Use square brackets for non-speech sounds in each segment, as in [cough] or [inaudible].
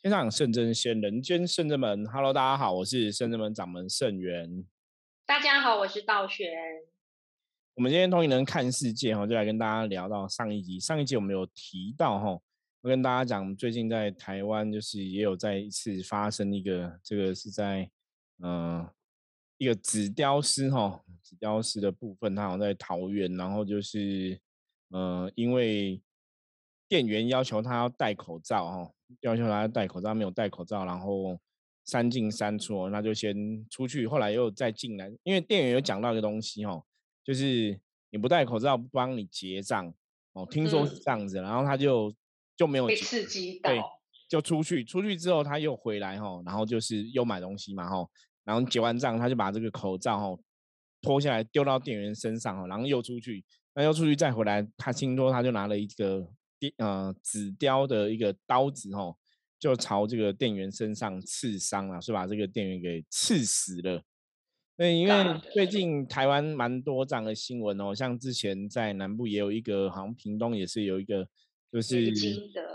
天上圣真仙，人间圣真门。Hello，大家好，我是圣真门掌门圣元。大家好，我是道玄。我们今天通灵人看世界哈，就来跟大家聊到上一集。上一集我们有提到哈，我跟大家讲，最近在台湾就是也有再一次发生一个，这个是在嗯一个纸雕师哈，纸雕师的部分，他好像在桃园，然后就是呃因为店员要求他要戴口罩哈。要求他戴口罩，没有戴口罩，然后三进三出，那就先出去，后来又再进来。因为店员有讲到一个东西哦，就是你不戴口罩不帮你结账哦，听说是这样子，然后他就就没有被刺激到，对，就出去，出去之后他又回来哈，然后就是又买东西嘛哈，然后结完账他就把这个口罩哈脱下来丢到店员身上哈，然后又出去，那又出去再回来，他听说他就拿了一个。呃，紫雕的一个刀子哦，就朝这个店员身上刺伤了，是把这个店员给刺死了。对，因为最近台湾蛮多这样的新闻哦，像之前在南部也有一个，好像屏东也是有一个，就是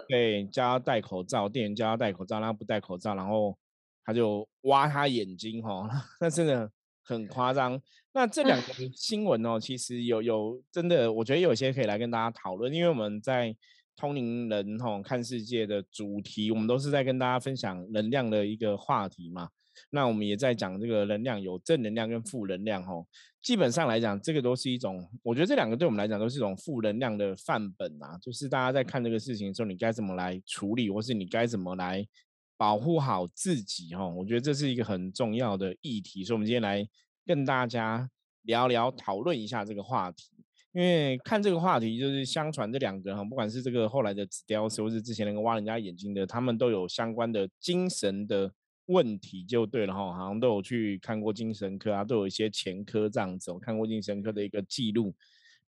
对叫他戴口罩，店员叫他戴口罩，他不戴口罩，然后他就挖他眼睛哈，[laughs] 那真的很夸张。那这两个新闻哦，其实有有真的，我觉得有些可以来跟大家讨论，因为我们在。通灵人吼看世界的主题，我们都是在跟大家分享能量的一个话题嘛。那我们也在讲这个能量有正能量跟负能量吼。基本上来讲，这个都是一种，我觉得这两个对我们来讲都是一种负能量的范本啊。就是大家在看这个事情的时候，你该怎么来处理，或是你该怎么来保护好自己哈。我觉得这是一个很重要的议题，所以我们今天来跟大家聊聊讨论一下这个话题。因为看这个话题，就是相传这两个哈，不管是这个后来的纸雕师，或是之前那个挖人家眼睛的，他们都有相关的精神的问题，就对了哈，好像都有去看过精神科啊，都有一些前科这样子，我看过精神科的一个记录，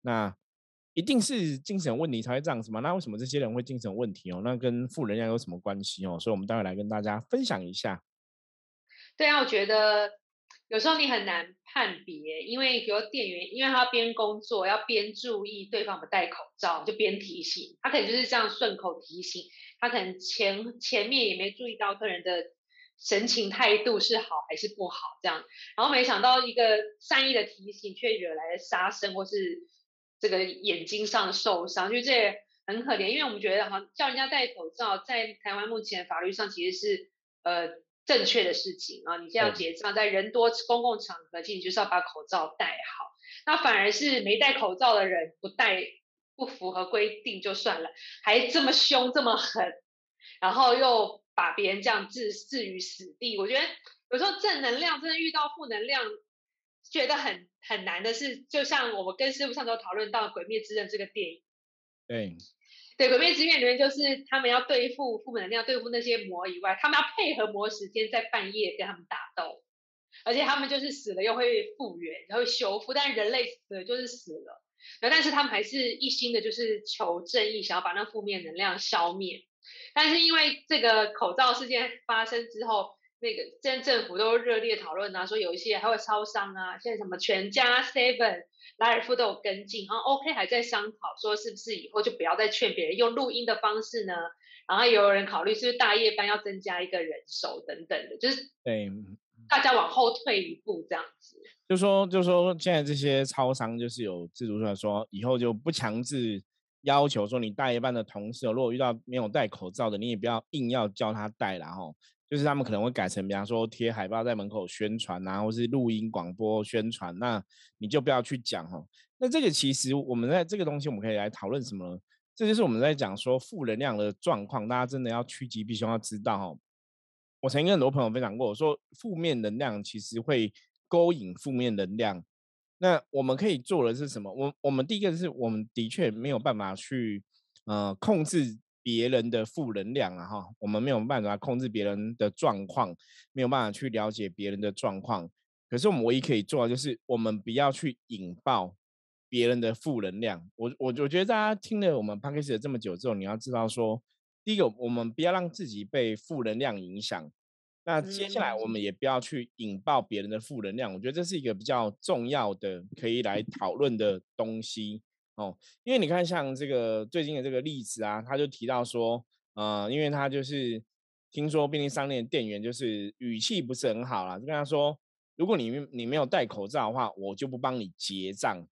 那一定是精神问题才会这样子嘛？那为什么这些人会精神问题哦？那跟负能量有什么关系哦？所以我们待会来跟大家分享一下。对啊，我觉得。有时候你很难判别，因为比如店员，因为他边工作要边注意对方不戴口罩，就边提醒他，可能就是这样顺口提醒他，可能前前面也没注意到客人的神情态度是好还是不好这样，然后没想到一个善意的提醒却惹来了杀生或是这个眼睛上受伤，就这很可怜，因为我们觉得哈叫人家戴口罩，在台湾目前法律上其实是呃。正确的事情啊！你现在要结账，在人多公共场合，其实就是要把口罩戴好。那反而是没戴口罩的人不戴，不符合规定就算了，还这么凶这么狠，然后又把别人这样置置于死地。我觉得有时候正能量真的遇到负能量，觉得很很难的是，就像我们跟师傅上周讨论到《鬼灭之刃》这个电影，对。对，鬼灭之刃里面就是他们要对付负能量，对付那些魔以外，他们要配合魔时间在半夜跟他们打斗，而且他们就是死了又会复原，然后修复，但人类死了就是死了，然后但是他们还是一心的就是求正义，想要把那负面能量消灭。但是因为这个口罩事件发生之后，那个现在政府都热烈讨论啊，说有一些还会超商啊，现在什么全家 seven。莱尔夫都有跟进，然后 OK 还在商讨说是不是以后就不要再劝别人用录音的方式呢？然后也有人考虑是不是大夜班要增加一个人手等等的，就是对大家往后退一步这样子。就说就说现在这些超商就是有自主出来说，以后就不强制要求说你大夜班的同事，如果遇到没有戴口罩的，你也不要硬要叫他戴然后。就是他们可能会改成，比方说贴海报在门口宣传啊，或是录音广播宣传，那你就不要去讲哦。那这个其实我们在这个东西，我们可以来讨论什么？这就是我们在讲说负能量的状况，大家真的要趋吉避凶，要知道哦。我曾经跟很多朋友分享过，我说负面能量其实会勾引负面能量。那我们可以做的是什么？我我们第一个是我们的确没有办法去呃控制。别人的负能量啊，哈，我们没有办法控制别人的状况，没有办法去了解别人的状况。可是我们唯一可以做的就是，我们不要去引爆别人的负能量。我我我觉得大家听了我们 p a c k a 这么久之后，你要知道说，第一个，我们不要让自己被负能量影响。那接下来，我们也不要去引爆别人的负能量。我觉得这是一个比较重要的可以来讨论的东西。哦，因为你看，像这个最近的这个例子啊，他就提到说，呃，因为他就是听说便利商店店员就是语气不是很好啦，就跟他说，如果你你没有戴口罩的话，我就不帮你结账。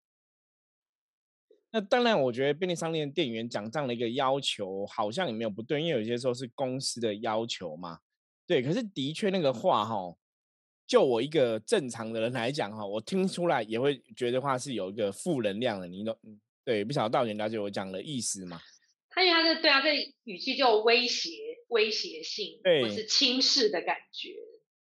那当然，我觉得便利商店店员讲这样的一个要求，好像也没有不对，因为有些时候是公司的要求嘛。对，可是的确那个话哈，就我一个正常的人来讲哈，我听出来也会觉得话是有一个负能量的。你懂？对，不晓得道远了解我讲的意思吗？他因为他是对啊，这语气就威胁、威胁性，或是轻视的感觉。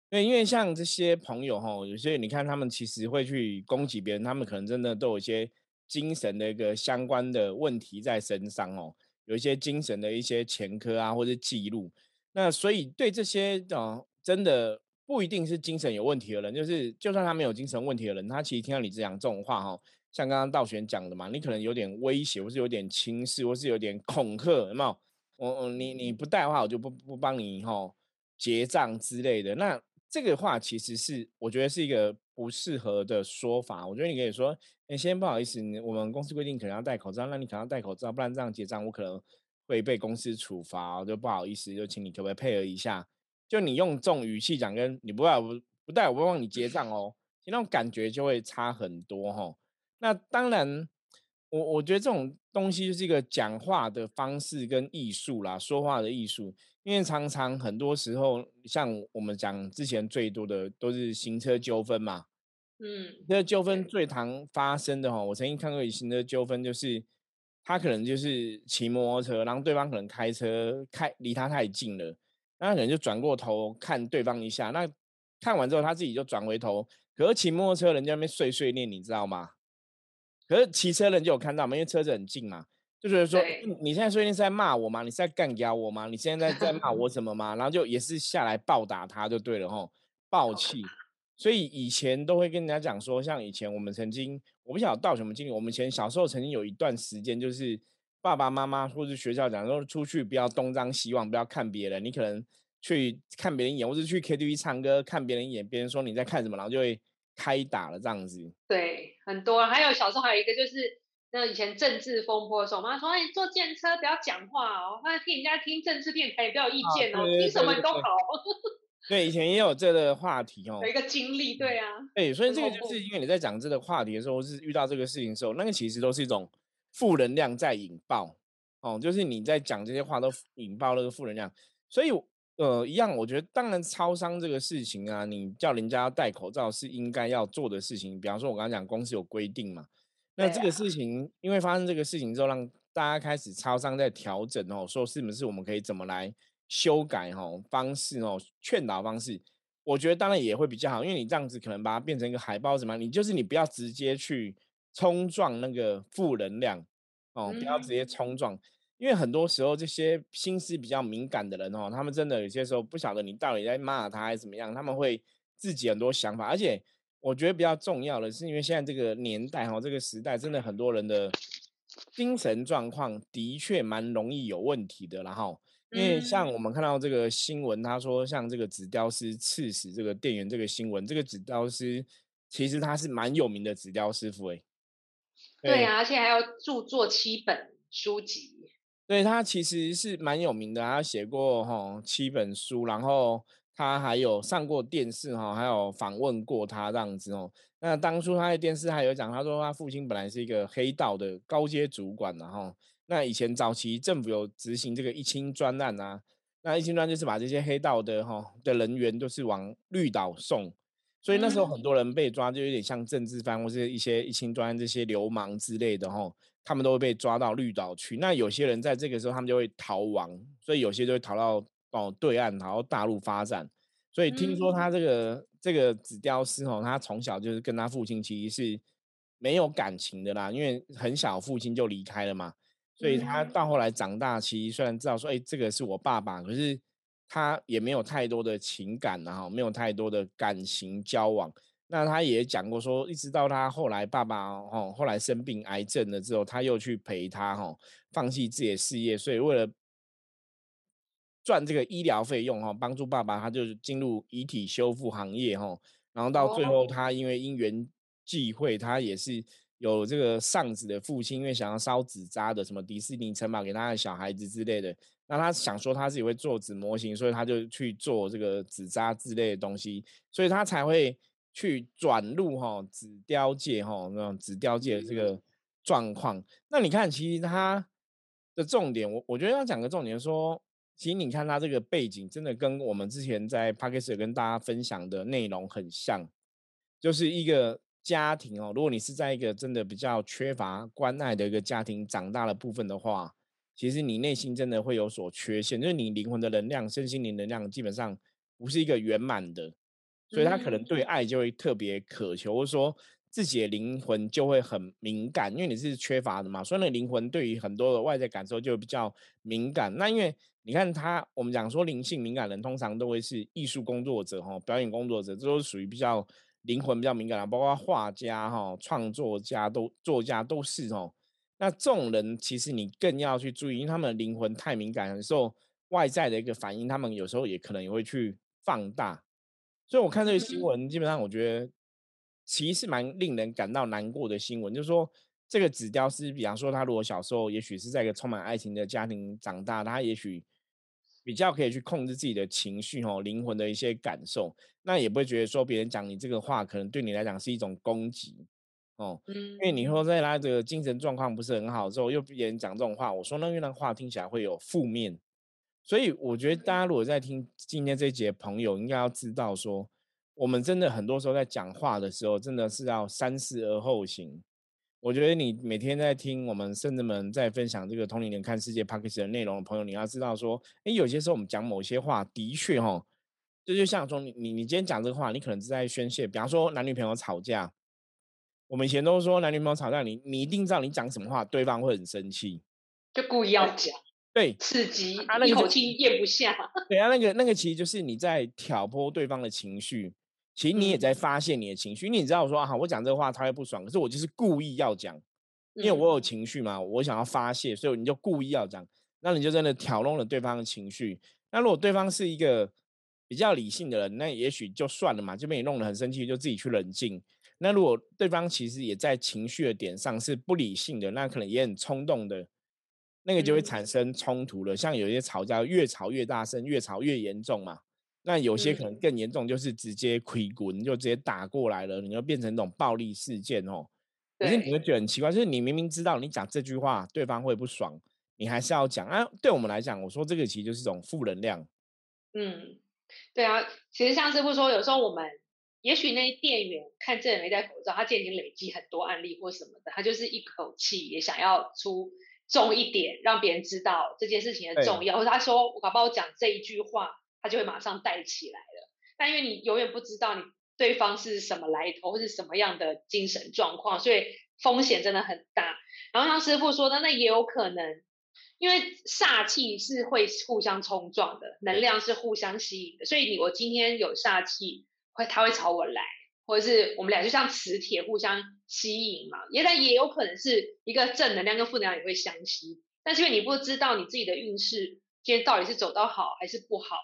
对，因为像这些朋友哈，有些你看他们其实会去攻击别人，他们可能真的都有一些。精神的一个相关的问题在身上哦，有一些精神的一些前科啊，或者记录。那所以对这些哦，真的不一定是精神有问题的人，就是就算他没有精神问题的人，他其实听到你讲这种话哈，像刚刚道玄讲的嘛，你可能有点威胁，或是有点轻视，或是有点恐吓，有没有？我我你你不带的话，我就不不帮你哈结账之类的。那这个话其实是我觉得是一个不适合的说法。我觉得你可以说。先不好意思，我们公司规定可能要戴口罩，那你可能要戴口罩，不然这样结账我可能会被公司处罚，就不好意思，就请你可不可以配合一下？就你用这种语气讲，跟你不戴不不戴，我不帮你结账哦，那种感觉就会差很多哈。那当然，我我觉得这种东西就是一个讲话的方式跟艺术啦，说话的艺术。因为常常很多时候，像我们讲之前最多的都是行车纠纷嘛。嗯，这个纠纷最常发生的哈，我曾经看过一新的纠纷，就是他可能就是骑摩托车，然后对方可能开车开离他太近了，那他可能就转过头看对方一下，那看完之后他自己就转回头，可是骑摩托车人家那边碎碎念，你知道吗？可是骑车人就有看到嘛，因为车子很近嘛，就觉得说你现在最近是在骂我吗？你是在干掉我吗？你现在在骂我 [laughs] 什么吗？然后就也是下来暴打他就对了吼，暴气。所以以前都会跟人家讲说，像以前我们曾经，我不晓得到什么经历。我们以前小时候曾经有一段时间，就是爸爸妈妈或者学校讲说，出去不要东张西望，不要看别人。你可能去看别人一眼，或者去 KTV 唱歌看别人一眼，别人说你在看什么，然后就会开打了这样子。对，很多。还有小时候还有一个就是，那以前政治风波的时候，我妈说：“哎，坐电车不要讲话哦，那听人家听政治电台也不要意见哦，听什么都好。”对，以前也有这个话题哦，有一个经历，对啊，对，所以这个就是因为你在讲这个话题的时候，是遇到这个事情的时候，那个其实都是一种负能量在引爆哦，就是你在讲这些话都引爆那个负能量，所以呃，一样，我觉得当然超商这个事情啊，你叫人家戴口罩是应该要做的事情，比方说我刚刚讲公司有规定嘛，那这个事情因为发生这个事情之后，让大家开始超商在调整哦，说是不是我们可以怎么来。修改哦方式哦，劝导方式，我觉得当然也会比较好，因为你这样子可能把它变成一个海报什么，你就是你不要直接去冲撞那个负能量哦，不要直接冲撞，因为很多时候这些心思比较敏感的人哦，他们真的有些时候不晓得你到底在骂他还是怎么样，他们会自己很多想法，而且我觉得比较重要的是，因为现在这个年代哈，这个时代真的很多人的精神状况的确蛮容易有问题的，然后。因为像我们看到这个新闻，他说像这个纸雕师刺死这个店员这个新闻，这个纸雕师其实他是蛮有名的纸雕师傅哎。对啊，而且还要著作七本书籍。对他其实是蛮有名的，他写过哈七本书，然后他还有上过电视哈，还有访问过他这样子哦。那当初他在电视还有讲，他说他父亲本来是一个黑道的高阶主管，然后。那以前早期政府有执行这个一清专案啊，那一清专就是把这些黑道的哈的人员都是往绿岛送，所以那时候很多人被抓，就有点像政治犯或是一些一清专这些流氓之类的哈，他们都会被抓到绿岛去。那有些人在这个时候他们就会逃亡，所以有些就会逃到哦对岸，然后大陆发展。所以听说他这个这个纸雕师哦，他从小就是跟他父亲其实是没有感情的啦，因为很小父亲就离开了嘛。所以他到后来长大，其实虽然知道说，哎，这个是我爸爸，可是他也没有太多的情感，然后没有太多的感情交往。那他也讲过说，一直到他后来爸爸哦，后来生病癌症了之后，他又去陪他哦，放弃自己的事业，所以为了赚这个医疗费用哈，帮助爸爸，他就进入遗体修复行业哈，然后到最后他因为因缘际会，他也是。有这个丧子的父亲，因为想要烧纸扎的什么迪士尼城堡给他的小孩子之类的，那他想说他自己会做纸模型，所以他就去做这个纸扎之类的东西，所以他才会去转入哈纸雕界哈那种纸雕界的这个状况。那你看，其实他的重点，我我觉得要讲个重点，说其实你看他这个背景，真的跟我们之前在 p a k i s t 跟大家分享的内容很像，就是一个家庭哦。如果你是在一个真的比较缺乏关爱的一个家庭长大的部分的话。其实你内心真的会有所缺陷，就是你灵魂的能量、身心灵能量基本上不是一个圆满的，所以他可能对爱就会特别渴求，或者说自己的灵魂就会很敏感，因为你是缺乏的嘛，所以那灵魂对于很多的外在感受就比较敏感。那因为你看他，我们讲说灵性敏感人通常都会是艺术工作者哈，表演工作者，这都是属于比较灵魂比较敏感的，包括画家哈、创作家都作家都是哦。那这种人其实你更要去注意，因为他们的灵魂太敏感，受外在的一个反应，他们有时候也可能也会去放大。所以我看这个新闻，基本上我觉得其实蛮令人感到难过的新闻，就是说这个纸雕师，比方说他如果小时候也许是在一个充满爱情的家庭长大，他也许比较可以去控制自己的情绪哦，灵魂的一些感受，那也不会觉得说别人讲你这个话，可能对你来讲是一种攻击。哦，嗯，因为你说在他这个精神状况不是很好之后，又别人讲这种话，我说那因为那话听起来会有负面，所以我觉得大家如果在听今天这一节朋友，应该要知道说，我们真的很多时候在讲话的时候，真的是要三思而后行。我觉得你每天在听我们甚至们在分享这个同龄人看世界 p a c k a g e 的内容的朋友，你要知道说，哎，有些时候我们讲某些话，的确哈，这就像说你你你今天讲这个话，你可能是在宣泄，比方说男女朋友吵架。我们以前都说男女朋友吵架，你你一定知道你讲什么话，对方会很生气，就故意要讲，对，刺激，一口气咽不下。对啊，那个那个其实就是你在挑拨对方的情绪，其实你也在发泄你的情绪。因为你知道我说啊，我讲这个话他会不爽，可是我就是故意要讲，因为我有情绪嘛，我想要发泄，所以你就故意要讲，那你就真的挑弄了对方的情绪。那如果对方是一个比较理性的人，那也许就算了嘛，就被你弄得很生气，就自己去冷静。那如果对方其实也在情绪的点上是不理性的，那可能也很冲动的，那个就会产生冲突了。像有些吵架越吵越大声，越吵越严重嘛。那有些可能更严重，就是直接亏滚，就直接打过来了，你就变成那种暴力事件哦。可是你会觉得很奇怪，就是你明明知道你讲这句话对方会不爽，你还是要讲啊。对我们来讲，我说这个其实就是一种负能量。嗯，对啊，其实像师傅说，有时候我们。也许那些店员看这人没戴口罩，他今天已经累积很多案例或什么的，他就是一口气也想要出重一点，让别人知道这件事情的重要。或者他说我搞不好讲这一句话，他就会马上带起来了。但因为你永远不知道你对方是什么来头或是什么样的精神状况，所以风险真的很大。然后像师傅说的，那也有可能，因为煞气是会互相冲撞的，能量是互相吸引的，所以你我今天有煞气。会，他会朝我来，或者是我们俩就像磁铁互相吸引嘛。也但也有可能是一个正能量跟负能量也会相吸，但是因为你不知道你自己的运势今天到底是走到好还是不好。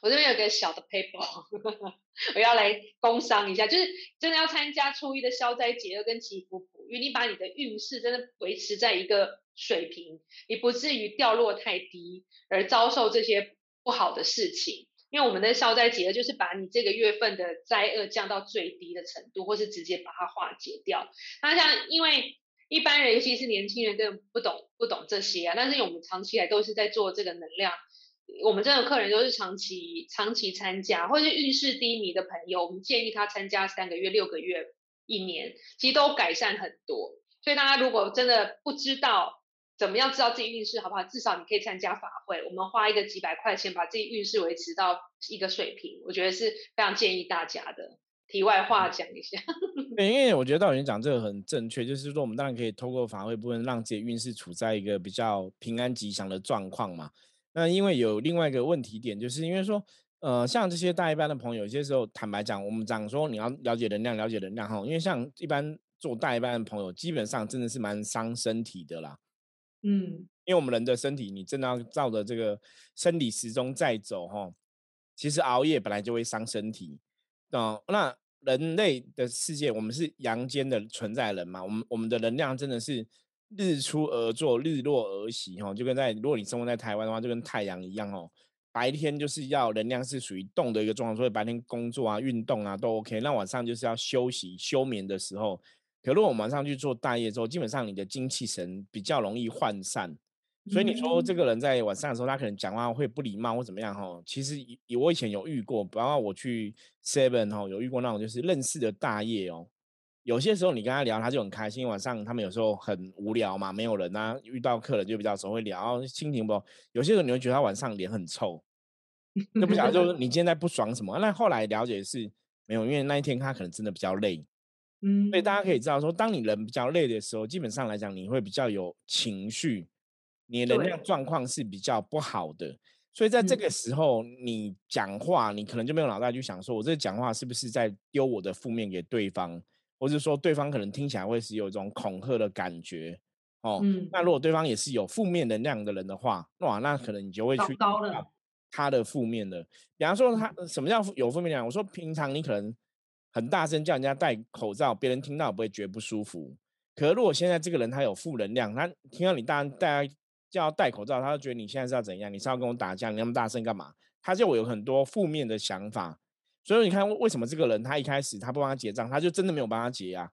我这边有个小的 paper，[laughs] 我要来工商一下，就是真的要参加初一的消灾解厄跟祈福补运，你把你的运势真的维持在一个水平，你不至于掉落太低而遭受这些不好的事情。因为我们的消灾解厄就是把你这个月份的灾厄降到最低的程度，或是直接把它化解掉。那像因为一般人，尤其是年轻人，根本不懂不懂这些啊。但是我们长期来都是在做这个能量，我们这个客人都是长期长期参加，或是运势低迷的朋友，我们建议他参加三个月、六个月、一年，其实都改善很多。所以大家如果真的不知道，怎么样知道自己运势好不好？至少你可以参加法会，我们花一个几百块钱把自己运势维持到一个水平，我觉得是非常建议大家的。题外话讲一下，[laughs] 对，因为我觉得道演讲这个很正确，就是说我们当然可以透过法会部分让自己运势处在一个比较平安吉祥的状况嘛。那因为有另外一个问题点，就是因为说，呃，像这些大一班的朋友，有些时候坦白讲，我们讲说你要了解能量，了解能量哈，因为像一般做大一班的朋友，基本上真的是蛮伤身体的啦。嗯，因为我们人的身体，你真的要照着这个生理时钟在走哈。其实熬夜本来就会伤身体，哦，那人类的世界，我们是阳间的存在人嘛，我们我们的能量真的是日出而作，日落而息，哈，就跟在如果你生活在台湾的话，就跟太阳一样，哦。白天就是要能量是属于动的一个状况，所以白天工作啊、运动啊都 OK。那晚上就是要休息、休眠的时候。可如果我们晚上去做大业之后，基本上你的精气神比较容易涣散。所以你说这个人在晚上的时候，他可能讲话会不礼貌或怎么样？哈，其实我以前有遇过，包括我去 Seven 哈，有遇过那种就是认识的大业哦。有些时候你跟他聊，他就很开心。晚上他们有时候很无聊嘛，没有人啊，遇到客人就比较少会聊，心情不好。有些时候你会觉得他晚上脸很臭，就不晓得就是 [laughs] 你今天在不爽什么。那后来了解是没有，因为那一天他可能真的比较累。嗯，所以大家可以知道说，当你人比较累的时候，基本上来讲你会比较有情绪，你能量状况是比较不好的。所以在这个时候你讲话，你可能就没有脑袋去想说，我这讲话是不是在丢我的负面给对方。或者说对方可能听起来会是有一种恐吓的感觉哦，那如果对方也是有负面能量的人的话，哇，那可能你就会去他的负面的。比方说他什么叫有负面能量？我说平常你可能很大声叫人家戴口罩，别人听到不会觉得不舒服。可是如果现在这个人他有负能量，他听到你大大家叫戴口罩，他就觉得你现在是要怎样？你是要跟我打架？你那么大声干嘛？他就有很多负面的想法。所以你看，为什么这个人他一开始他不帮他结账，他就真的没有帮他结啊？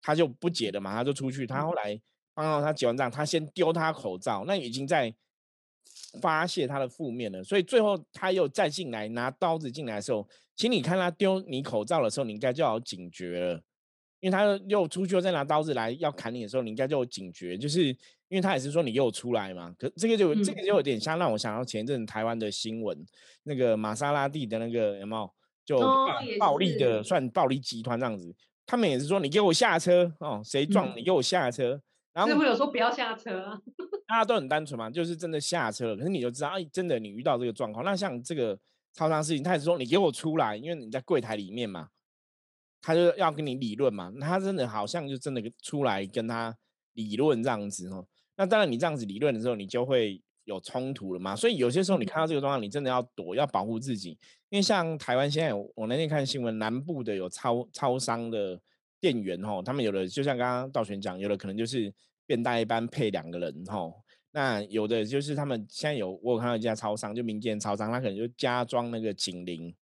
他就不结了嘛，他就出去。他后来帮到他结完账，他先丢他口罩，那已经在发泄他的负面了。所以最后他又再进来拿刀子进来的时候，请你看他丢你口罩的时候，你应该就要警觉了，因为他又出去又再拿刀子来要砍你的时候，你应该就有警觉，就是因为他也是说你又出来嘛。可这个就这个就有点像让我想到前一阵台湾的新闻，那个玛莎拉蒂的那个有没有？就暴力的算暴力集团这样子，他们也是说你给我下车哦，谁撞你给我下车。然后师傅有说不要下车，[laughs] 大家都很单纯嘛，就是真的下车了。可是你就知道，哎，真的你遇到这个状况，那像这个超商事情，他也是说你给我出来，因为你在柜台里面嘛，他就要跟你理论嘛。他真的好像就真的出来跟他理论这样子哦。那当然你这样子理论的时候，你就会。有冲突了嘛？所以有些时候你看到这个状况，你真的要躲，要保护自己。因为像台湾现在，我那天看新闻，南部的有超超商的店员哦，他们有的就像刚刚道玄讲，有的可能就是便大一般配两个人吼。那有的就是他们现在有，我有看到一家超商，就民间超商，他可能就加装那个警铃。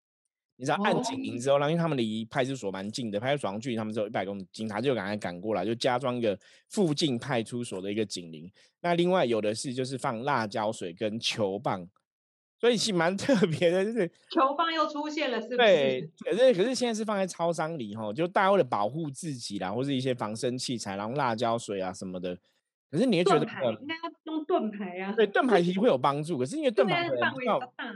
你知道按警铃之后，然后因为他们离派出所蛮近的，派出所距离他们只有一百公里，警察就赶快赶过来，就加装一个附近派出所的一个警铃。那另外有的是就是放辣椒水跟球棒，所以是蛮 [laughs] 特别的，就是 [laughs] 球棒又出现了，是不是？对，可是可是现在是放在超商里哈，就大家为了保护自己啦，或是一些防身器材，然后辣椒水啊什么的。可是你也觉得应该要用盾牌啊？对，盾牌其实会有帮助，可是因为盾牌范围较大。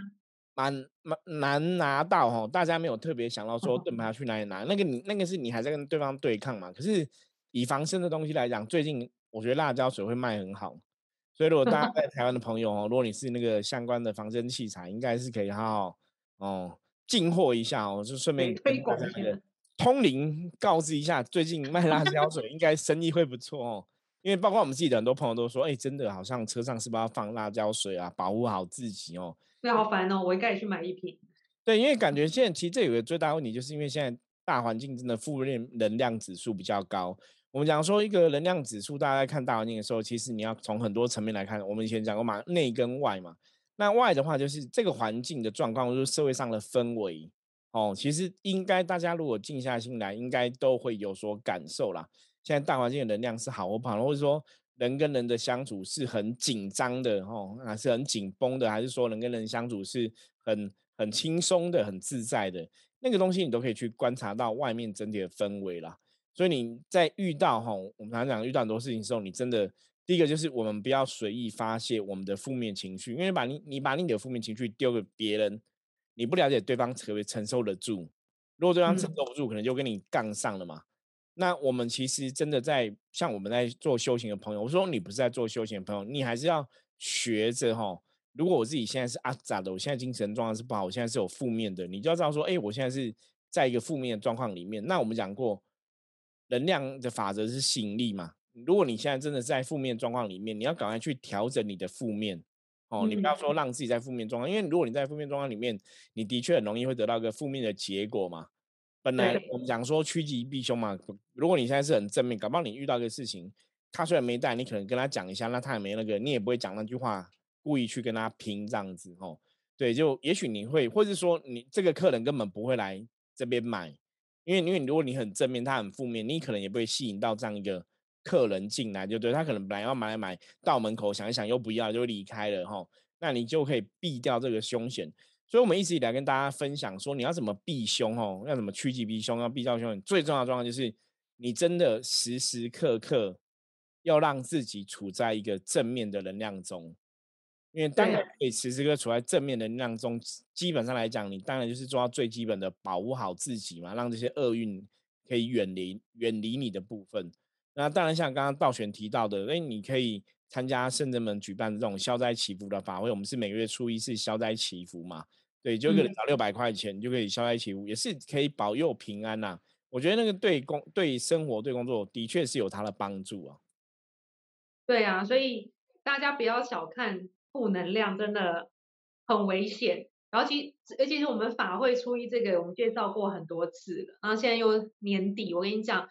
蛮蛮难拿到哈，大家没有特别想到说盾牌要去哪里拿，那个你那个是你还在跟对方对抗嘛？可是以防身的东西来讲，最近我觉得辣椒水会卖很好，所以如果大家在台湾的朋友哦，如果你是那个相关的防身器材，应该是可以好好哦进货一下哦，就顺便推广一下，通灵告知一下，最近卖辣椒水应该生意会不错哦，因为包括我们自己的很多朋友都说，哎，真的好像车上是不是要放辣椒水啊，保护好自己哦。对，好烦哦！我应该也去买一瓶。对，因为感觉现在其实这有个最大问题，就是因为现在大环境真的负面能量指数比较高。我们讲说一个能量指数，大家在看大环境的时候，其实你要从很多层面来看。我们以前讲过嘛，内跟外嘛。那外的话，就是这个环境的状况，就是社会上的氛围哦。其实应该大家如果静下心来，应该都会有所感受啦。现在大环境的能量是好或不好，或者说。人跟人的相处是很紧张的哦，还是很紧绷的，还是说人跟人相处是很很轻松的、很自在的？那个东西你都可以去观察到外面整体的氛围啦。所以你在遇到哈，我们常常讲遇到很多事情的时候，你真的第一个就是我们不要随意发泄我们的负面情绪，因为把你你把你的负面情绪丢给别人，你不了解对方可不可以承受得住。如果对方承受不住，可能就跟你杠上了嘛。那我们其实真的在像我们在做修行的朋友，我说你不是在做修行的朋友，你还是要学着哈。如果我自己现在是阿扎的，我现在精神状况是不好，我现在是有负面的，你就要知道说，哎，我现在是在一个负面的状况里面。那我们讲过，能量的法则是吸引力嘛。如果你现在真的在负面状况里面，你要赶快去调整你的负面哦，你不要说让自己在负面状况，因为如果你在负面状况里面，你的确很容易会得到一个负面的结果嘛。本来我们讲说趋吉避凶嘛，如果你现在是很正面，搞不好你遇到一个事情，他虽然没带，你可能跟他讲一下，那他也没那个，你也不会讲那句话，故意去跟他拼这样子哦。对，就也许你会，或者说你这个客人根本不会来这边买，因为因为如果你很正面，他很负面，你可能也不会吸引到这样一个客人进来，就对他可能本来要买买到门口想一想又不要就离开了哈，那你就可以避掉这个凶险。所以，我们一直以来跟大家分享说，你要怎么避凶哦，要怎么趋吉避凶，要避掉凶。最重要的状况就是，你真的时时刻刻要让自己处在一个正面的能量中。因为当然可以时时刻处在正面能量中，基本上来讲，你当然就是做到最基本的保护好自己嘛，让这些厄运可以远离远离你的部分。那当然像刚刚道玄提到的，哎，你可以。参加圣人们举办的这种消灾祈福的法会，我们是每个月初一是消灾祈福嘛？对，就可能找六百块钱就可以消灾祈福，也是可以保佑平安呐。我觉得那个对工、对生活、对工作的确是有它的帮助啊。对啊，所以大家不要小看负能量，真的很危险。然后其而且是我们法会初一这个，我们介绍过很多次了。然后现在又年底，我跟你讲。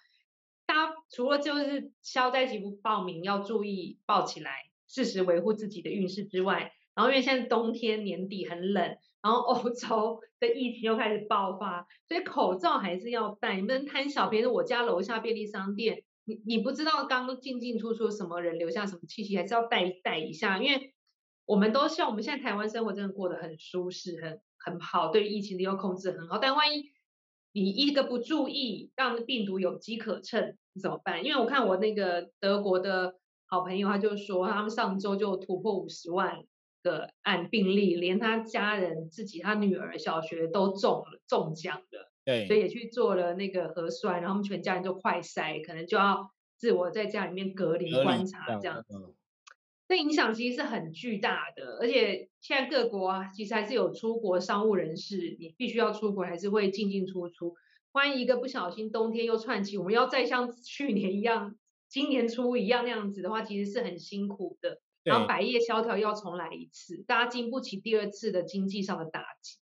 大家除了就是消灾祈福报名要注意报起来，适时维护自己的运势之外，然后因为现在冬天年底很冷，然后欧洲的疫情又开始爆发，所以口罩还是要戴，你不能贪小便宜。我家楼下便利商店，你你不知道刚进进出出什么人留下什么气息，还是要戴戴一下。因为我们都希望我们现在台湾生活真的过得很舒适，很很好，对疫情的又控制很好，但万一。你一个不注意，让病毒有机可乘，你怎么办？因为我看我那个德国的好朋友，他就说他们上周就突破五十万个案病例，连他家人自己，他女儿小学都中了中奖了，对，所以也去做了那个核酸，然后他们全家人就快筛，可能就要自我在家里面隔离观察这样子。这影响其实是很巨大的，而且现在各国啊其实还是有出国商务人士，你必须要出国，还是会进进出出。万一一个不小心冬天又串起，我们要再像去年一样，今年初一样那样子的话，其实是很辛苦的。然后百业萧条要重来一次，大家经不起第二次的经济上的打击。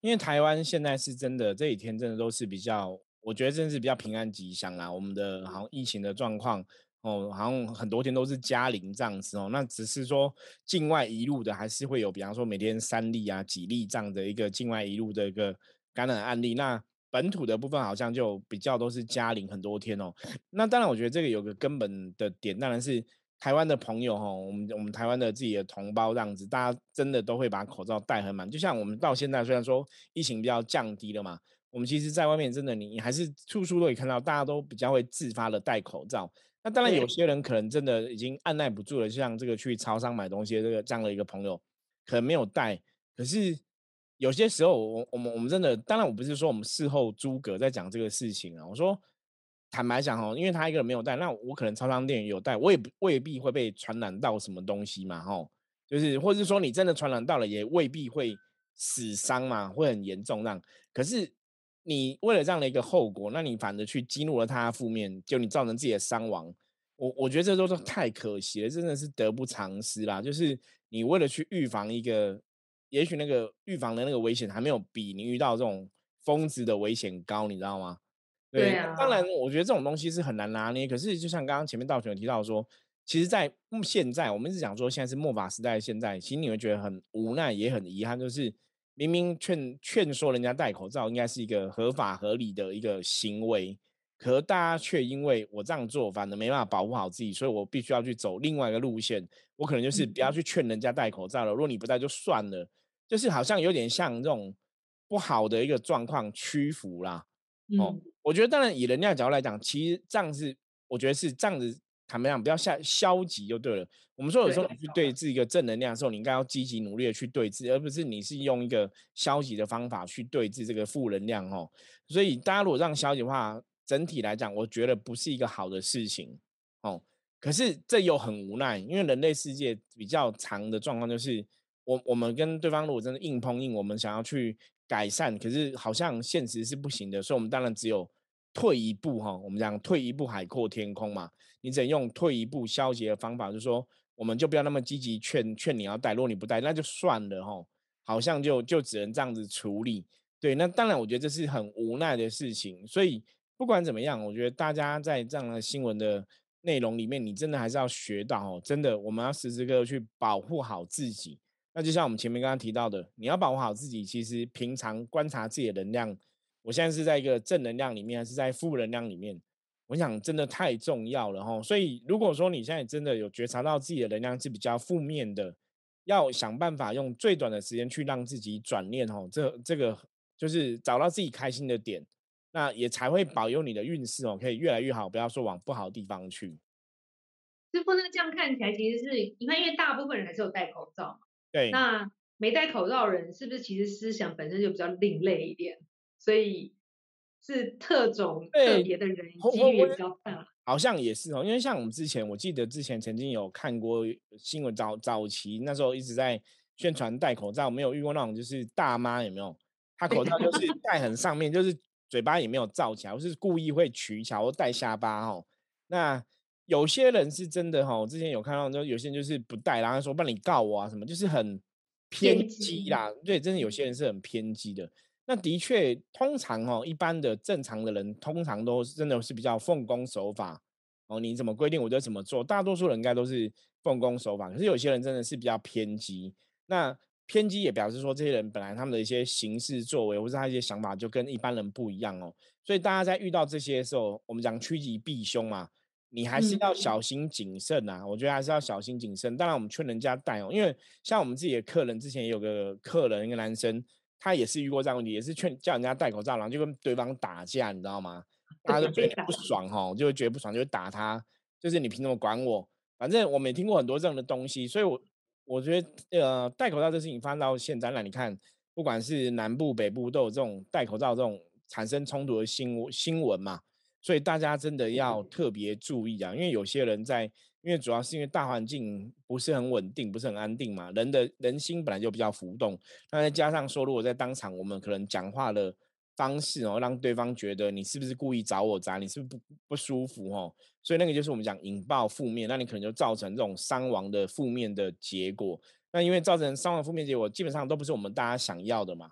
因为台湾现在是真的这几天真的都是比较，我觉得真的是比较平安吉祥啦。我们的好像疫情的状况。哦，好像很多天都是加零这样子哦，那只是说境外一路的还是会有，比方说每天三例啊、几例这样的一个境外一路的一个感染案例。那本土的部分好像就比较都是加零很多天哦。那当然，我觉得这个有个根本的点，当然是台湾的朋友哈，我们我们台湾的自己的同胞这样子，大家真的都会把口罩戴很满。就像我们到现在虽然说疫情比较降低了嘛，我们其实在外面真的你你还是处处都可以看到，大家都比较会自发的戴口罩。那当然，有些人可能真的已经按耐不住了，像这个去超商买东西这个这样的一个朋友，可能没有戴。可是有些时候，我我们我们真的，当然我不是说我们事后诸葛在讲这个事情啊。我说坦白讲哦，因为他一个人没有带，那我可能超商店有带，我也未必会被传染到什么东西嘛，吼，就是或者是说你真的传染到了，也未必会死伤嘛，会很严重这样。可是。你为了这样的一个后果，那你反而去激怒了他负面，就你造成自己的伤亡，我我觉得这都是太可惜了，真的是得不偿失啦。就是你为了去预防一个，也许那个预防的那个危险还没有比你遇到这种疯子的危险高，你知道吗？对啊。当然，我觉得这种东西是很难拿捏。可是，就像刚刚前面道群有提到说，其实，在现在我们是讲说现在是末法时代，现在其实你会觉得很无奈，也很遗憾，就是。明明劝劝说人家戴口罩应该是一个合法合理的一个行为，可大家却因为我这样做，反而没办法保护好自己，所以我必须要去走另外一个路线。我可能就是不要去劝人家戴口罩了。如果你不戴就算了，就是好像有点像这种不好的一个状况屈服啦。哦，我觉得当然以能量角度来讲，其实这样是我觉得是这样子。坦白讲，不要下消极就对了。我们说有时候你去对峙一个正能量的时候，你应该要积极努力的去对峙，而不是你是用一个消极的方法去对峙这个负能量哦。所以大家如果让消极的话，整体来讲，我觉得不是一个好的事情哦。可是这又很无奈，因为人类世界比较长的状况就是，我我们跟对方如果真的硬碰硬，我们想要去改善，可是好像现实是不行的，所以我们当然只有。退一步哈，我们讲退一步海阔天空嘛。你只能用退一步消极的方法，就是说，我们就不要那么积极劝劝你要带，如果你不带，那就算了哈。好像就就只能这样子处理。对，那当然我觉得这是很无奈的事情。所以不管怎么样，我觉得大家在这样的新闻的内容里面，你真的还是要学到哦，真的我们要时时刻刻去保护好自己。那就像我们前面刚刚提到的，你要保护好自己，其实平常观察自己的能量，我现在是在一个正能量里面，还是在负能量里面？我想真的太重要了哈。所以如果说你现在真的有觉察到自己的能量是比较负面的，要想办法用最短的时间去让自己转念哦，这这个就是找到自己开心的点，那也才会保佑你的运势哦，可以越来越好，不要说往不好的地方去。师傅，那这样看起来其实是你看，因为大部分人还是有戴口罩。对。那没戴口罩人是不是其实思想本身就比较另类一点，所以是特种特别的人几率也比较大。好像也是哦，因为像我们之前，我记得之前曾经有看过新闻，早早期那时候一直在宣传戴口罩，没有遇过那种就是大妈有没有？她口罩就 [laughs] 是戴很上面，就是嘴巴也没有罩起来，或是故意会取巧或戴下巴哦。那有些人是真的哈，我之前有看到，就有些人就是不带，然后说帮你告我啊什么，就是很偏激啦。对，真的有些人是很偏激的。那的确，通常哦，一般的正常的人，通常都真的是比较奉公守法哦。你怎么规定我就怎么做，大多数人应该都是奉公守法。可是有些人真的是比较偏激，那偏激也表示说，这些人本来他们的一些行事作为，或是他一些想法就跟一般人不一样哦。所以大家在遇到这些时候，我们讲趋吉避凶嘛，你还是要小心谨慎啊。我觉得还是要小心谨慎。当然，我们劝人家戴哦，因为像我们自己的客人，之前也有个客人，一个男生。他也是遇过这样问题，也是劝叫人家戴口罩，然后就跟对方打架，你知道吗？大家都 [laughs] 觉得不爽哈，就会觉得不爽，就会打他。就是你凭什么管我？反正我没听过很多这样的东西，所以我我觉得呃，戴口罩这事情发生到现在，那你看，不管是南部北部都有这种戴口罩这种产生冲突的新新闻嘛，所以大家真的要特别注意啊，因为有些人在。因为主要是因为大环境不是很稳定，不是很安定嘛，人的人心本来就比较浮动，那再加上说，如果在当场我们可能讲话的方式哦，让对方觉得你是不是故意找我砸，你是不是不不舒服哦，所以那个就是我们讲引爆负面，那你可能就造成这种伤亡的负面的结果。那因为造成伤亡负面结果，基本上都不是我们大家想要的嘛，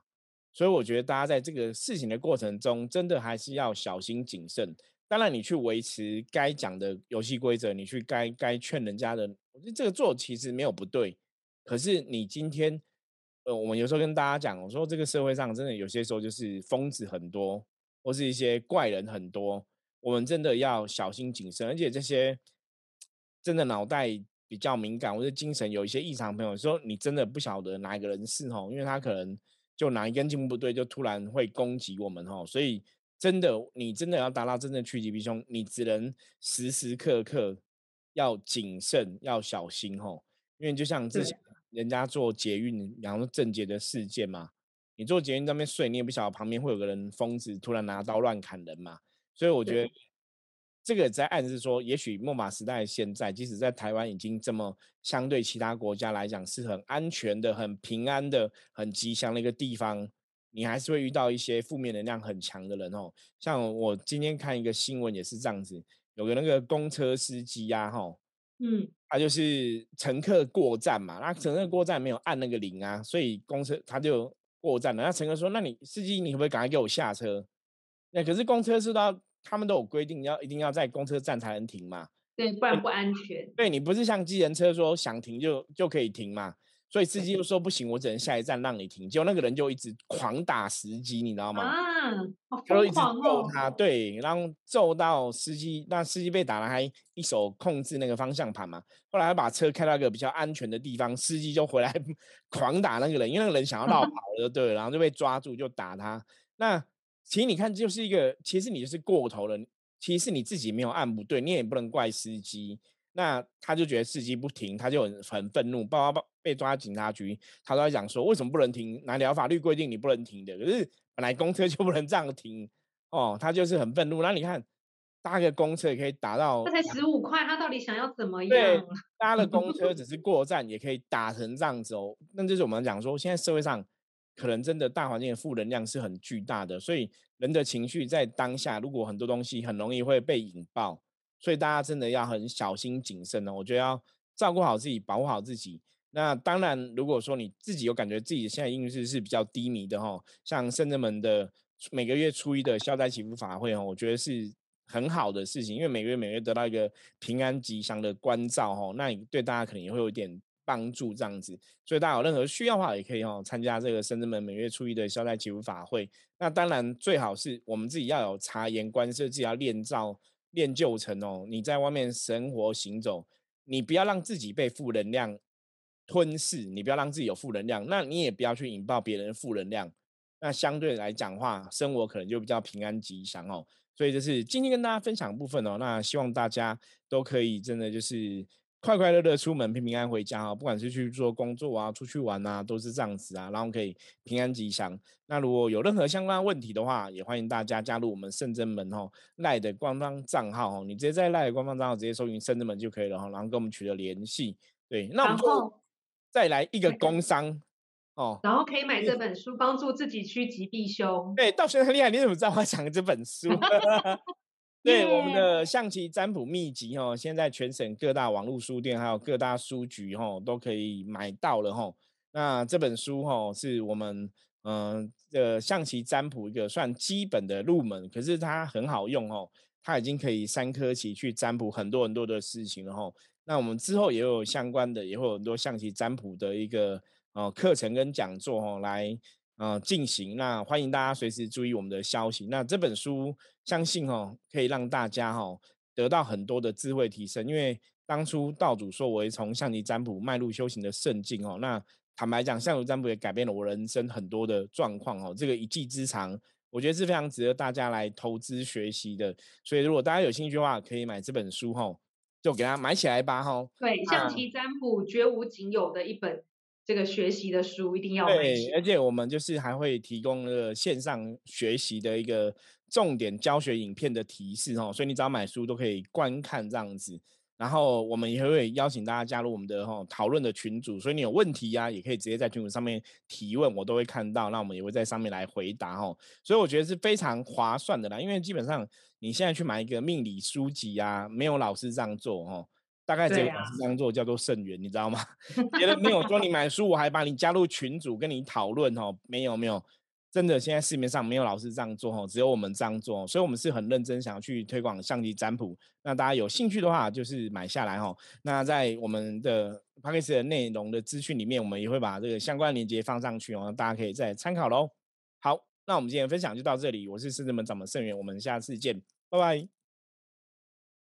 所以我觉得大家在这个事情的过程中，真的还是要小心谨慎。当然，你去维持该讲的游戏规则，你去该该劝人家的，我觉得这个做其实没有不对。可是你今天，呃，我们有时候跟大家讲，我说这个社会上真的有些时候就是疯子很多，或是一些怪人很多，我们真的要小心谨慎。而且这些真的脑袋比较敏感或者精神有一些异常朋友，说你真的不晓得哪一个人是哦，因为他可能就哪一根筋不对，就突然会攻击我们哦，所以。真的，你真的要达到真正趋吉避凶，你只能时时刻刻要谨慎，要小心哦。因为就像之前人家做捷运，然后正捷的事件嘛，你做捷运那边睡，你也不晓得旁边会有个人疯子突然拿刀乱砍人嘛。所以我觉得这个在暗示说，也许木马时代现在，即使在台湾已经这么相对其他国家来讲是很安全的、很平安的、很吉祥的一个地方。你还是会遇到一些负面能量很强的人哦，像我今天看一个新闻也是这样子，有个那个公车司机呀，哈，嗯，他就是乘客过站嘛，那乘客过站没有按那个铃啊，所以公车他就过站了。那乘客说：“那你司机，你可不可以赶快给我下车？”那可是公车是到他们都有规定，要一定要在公车站才能停嘛，对，不然不安全。对你不是像机人车说想停就就可以停嘛。所以司机就说不行，我只能下一站让你停。结果那个人就一直狂打司机，你知道吗？就一直揍他，对，然后揍到司机，那司机被打了，还一手控制那个方向盘嘛。后来他把车开到一个比较安全的地方，司机就回来 [laughs] 狂打那个人，因为那个人想要绕跑 [laughs] 了，对，然后就被抓住就打他。那其实你看，就是一个，其实你就是过头了，其实你自己没有按不对，你也不能怪司机。那他就觉得司机不停，他就很很愤怒，爸爸被抓警察局，他都在讲说为什么不能停？哪条法律规定你不能停的？可是本来公车 [laughs] 就不能这样停哦，他就是很愤怒。那你看搭个公车也可以达到，他才十五块，他到底想要怎么样？对，搭了公车只是过站，也可以打成这样子哦。那就是我们讲说，现在社会上可能真的大环境的负能量是很巨大的，所以人的情绪在当下，如果很多东西很容易会被引爆。所以大家真的要很小心谨慎哦。我觉得要照顾好自己，保护好自己。那当然，如果说你自己有感觉自己现在运势是比较低迷的哈，像圣人门的每个月初一的消灾祈福法会哦，我觉得是很好的事情，因为每个月每个月得到一个平安吉祥的关照哦，那你对大家可能也会有点帮助这样子。所以大家有任何需要的话，也可以哦参加这个深圳门每月初一的消灾祈福法会。那当然最好是我们自己要有察言观色，自己要练造练就成哦。你在外面生活行走，你不要让自己被负能量吞噬，你不要让自己有负能量，那你也不要去引爆别人的负能量。那相对来讲话，生活可能就比较平安吉祥哦。所以这是今天跟大家分享部分哦。那希望大家都可以真的就是快快乐乐出门，平平安回家哦。不管是去做工作啊，出去玩啊，都是这样子啊。然后可以平安吉祥。那如果有任何相关问题的话，也欢迎大家加入我们圣真门哦赖的官方账号哦。你直接在赖的官方账号直接搜寻圣真门就可以了哈。然后跟我们取得联系。对，那我们就再来一个工商。哦，然后可以买这本书，帮助自己趋吉避凶。对，道玄很厉害，你怎么知道我讲这本书？[laughs] 对，我们的象棋占卜秘籍哦，现在全省各大网络书店还有各大书局哦，都可以买到了哈。那这本书哈，是我们嗯的象棋占卜一个算基本的入门，可是它很好用哦，它已经可以三颗棋去占卜很多很多的事情了哈。那我们之后也有相关的，也会有很多象棋占卜的一个。哦，课程跟讲座哦，来呃进行。那欢迎大家随时注意我们的消息。那这本书相信哦，可以让大家哦得到很多的智慧提升。因为当初道主说我会从象棋占卜迈入修行的圣境哦。那坦白讲，象棋占卜也改变了我人生很多的状况哦。这个一技之长，我觉得是非常值得大家来投资学习的。所以如果大家有兴趣的话，可以买这本书哈，就给它买起来吧哈。对，象棋占卜绝无仅有的一本。这个学习的书一定要对，而且我们就是还会提供了线上学习的一个重点教学影片的提示哦，所以你只要买书都可以观看这样子。然后我们也会邀请大家加入我们的哈讨论的群组，所以你有问题呀，也可以直接在群组上面提问，我都会看到，那我们也会在上面来回答哈。所以我觉得是非常划算的啦，因为基本上你现在去买一个命理书籍呀，没有老师这样做哈。大概只有老师这样做叫做圣源，你知道吗？别人没有说你买书，我还把你加入群组跟你讨论哦。没有没有，真的现在市面上没有老师这样做哦，只有我们这样做。所以，我们是很认真想要去推广象棋占卜。那大家有兴趣的话，就是买下来哈。那在我们的 p a c k a g e 的内容的资讯里面，我们也会把这个相关链接放上去哦，大家可以再参考喽。好，那我们今天分享就到这里，我是狮子门掌门圣源，我们下次见，拜拜。